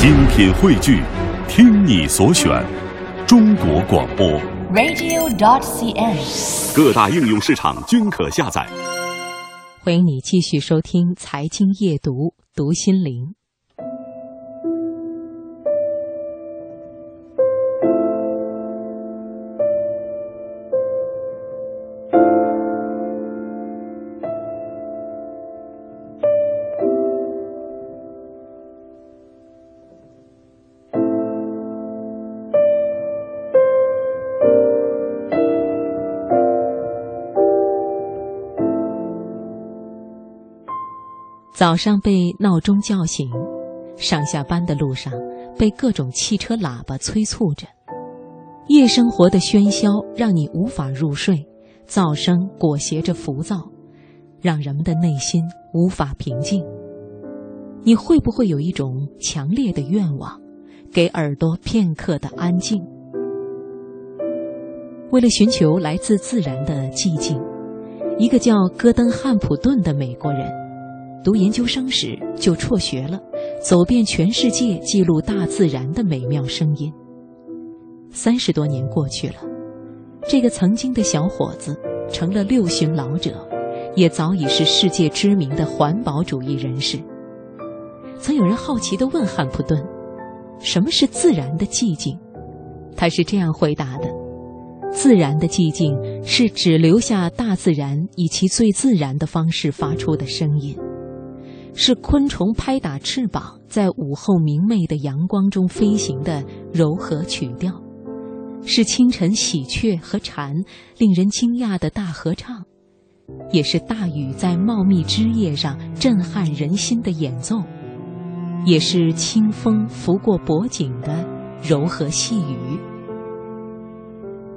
精品汇聚，听你所选，中国广播。radio.dot.cn，。各大应用市场均可下载。欢迎你继续收听《财经夜读》，读心灵。早上被闹钟叫醒，上下班的路上被各种汽车喇叭催促着，夜生活的喧嚣让你无法入睡，噪声裹挟着浮躁，让人们的内心无法平静。你会不会有一种强烈的愿望，给耳朵片刻的安静？为了寻求来自自然的寂静，一个叫戈登·汉普顿的美国人。读研究生时就辍学了，走遍全世界记录大自然的美妙声音。三十多年过去了，这个曾经的小伙子成了六旬老者，也早已是世界知名的环保主义人士。曾有人好奇地问汉普顿：“什么是自然的寂静？”他是这样回答的：“自然的寂静是只留下大自然以其最自然的方式发出的声音。”是昆虫拍打翅膀，在午后明媚的阳光中飞行的柔和曲调；是清晨喜鹊和蝉令人惊讶的大合唱；也是大雨在茂密枝叶上震撼人心的演奏；也是清风拂过脖颈的柔和细语。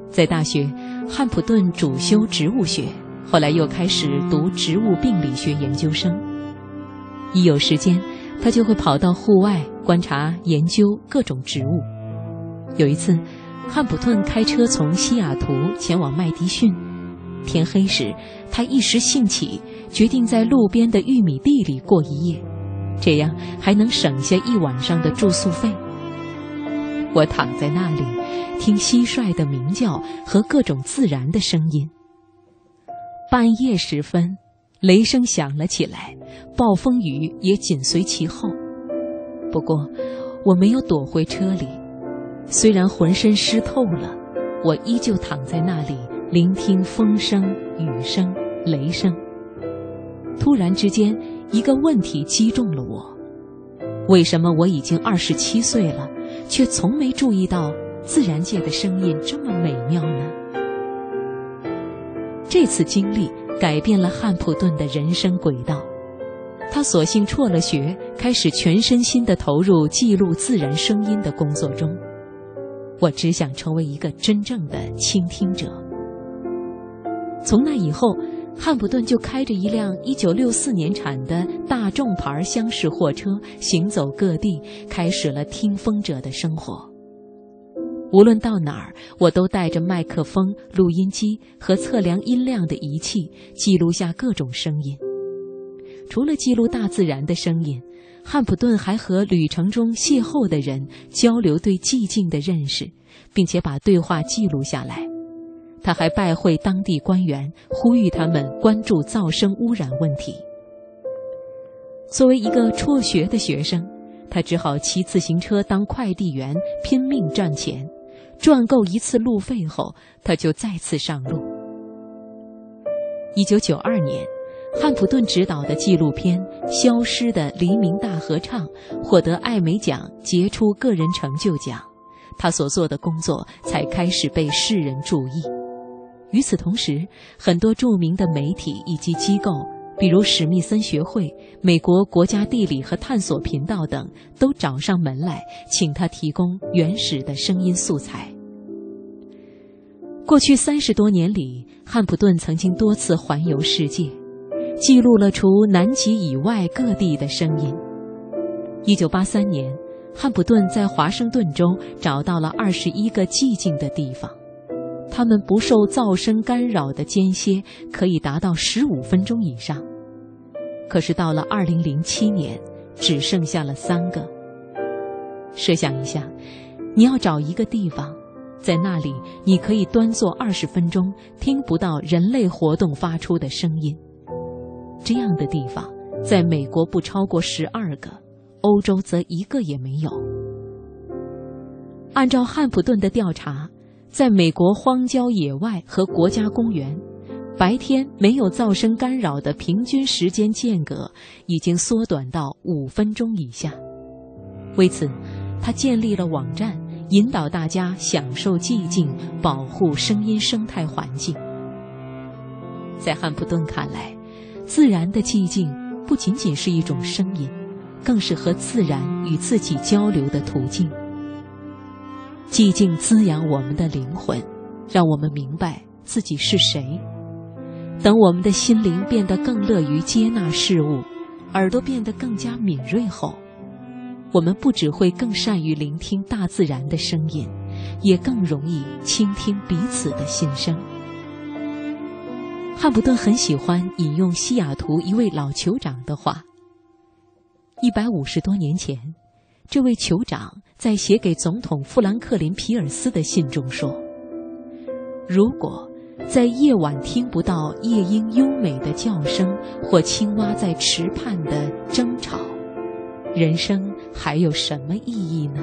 在大学，汉普顿主修植物学，后来又开始读植物病理学研究生。一有时间，他就会跑到户外观察、研究各种植物。有一次，汉普顿开车从西雅图前往麦迪逊，天黑时，他一时兴起，决定在路边的玉米地里过一夜，这样还能省下一晚上的住宿费。我躺在那里，听蟋蟀的鸣叫和各种自然的声音。半夜时分。雷声响了起来，暴风雨也紧随其后。不过，我没有躲回车里，虽然浑身湿透了，我依旧躺在那里聆听风声、雨声、雷声。突然之间，一个问题击中了我：为什么我已经二十七岁了，却从没注意到自然界的声音这么美妙呢？这次经历。改变了汉普顿的人生轨道，他索性辍了学，开始全身心地投入记录自然声音的工作中。我只想成为一个真正的倾听者。从那以后，汉普顿就开着一辆1964年产的大众牌厢式货车，行走各地，开始了听风者的生活。无论到哪儿，我都带着麦克风、录音机和测量音量的仪器，记录下各种声音。除了记录大自然的声音，汉普顿还和旅程中邂逅的人交流对寂静的认识，并且把对话记录下来。他还拜会当地官员，呼吁他们关注噪声污染问题。作为一个辍学的学生，他只好骑自行车当快递员，拼命赚钱。赚够一次路费后，他就再次上路。一九九二年，汉普顿执导的纪录片《消失的黎明大合唱》获得艾美奖杰出个人成就奖，他所做的工作才开始被世人注意。与此同时，很多著名的媒体以及机构，比如史密森学会、美国国家地理和探索频道等，都找上门来，请他提供原始的声音素材。过去三十多年里，汉普顿曾经多次环游世界，记录了除南极以外各地的声音。一九八三年，汉普顿在华盛顿州找到了二十一个寂静的地方，他们不受噪声干扰的间歇可以达到十五分钟以上。可是到了二零零七年，只剩下了三个。设想一下，你要找一个地方，在那里你可以端坐二十分钟，听不到人类活动发出的声音。这样的地方，在美国不超过十二个，欧洲则一个也没有。按照汉普顿的调查，在美国荒郊野外和国家公园。白天没有噪声干扰的平均时间间隔已经缩短到五分钟以下。为此，他建立了网站，引导大家享受寂静，保护声音生态环境。在汉普顿看来，自然的寂静不仅仅是一种声音，更是和自然与自己交流的途径。寂静滋养我们的灵魂，让我们明白自己是谁。等我们的心灵变得更乐于接纳事物，耳朵变得更加敏锐后，我们不只会更善于聆听大自然的声音，也更容易倾听彼此的心声。汉普顿很喜欢引用西雅图一位老酋长的话。一百五十多年前，这位酋长在写给总统富兰克林·皮尔斯的信中说：“如果。”在夜晚听不到夜莺优美的叫声，或青蛙在池畔的争吵，人生还有什么意义呢？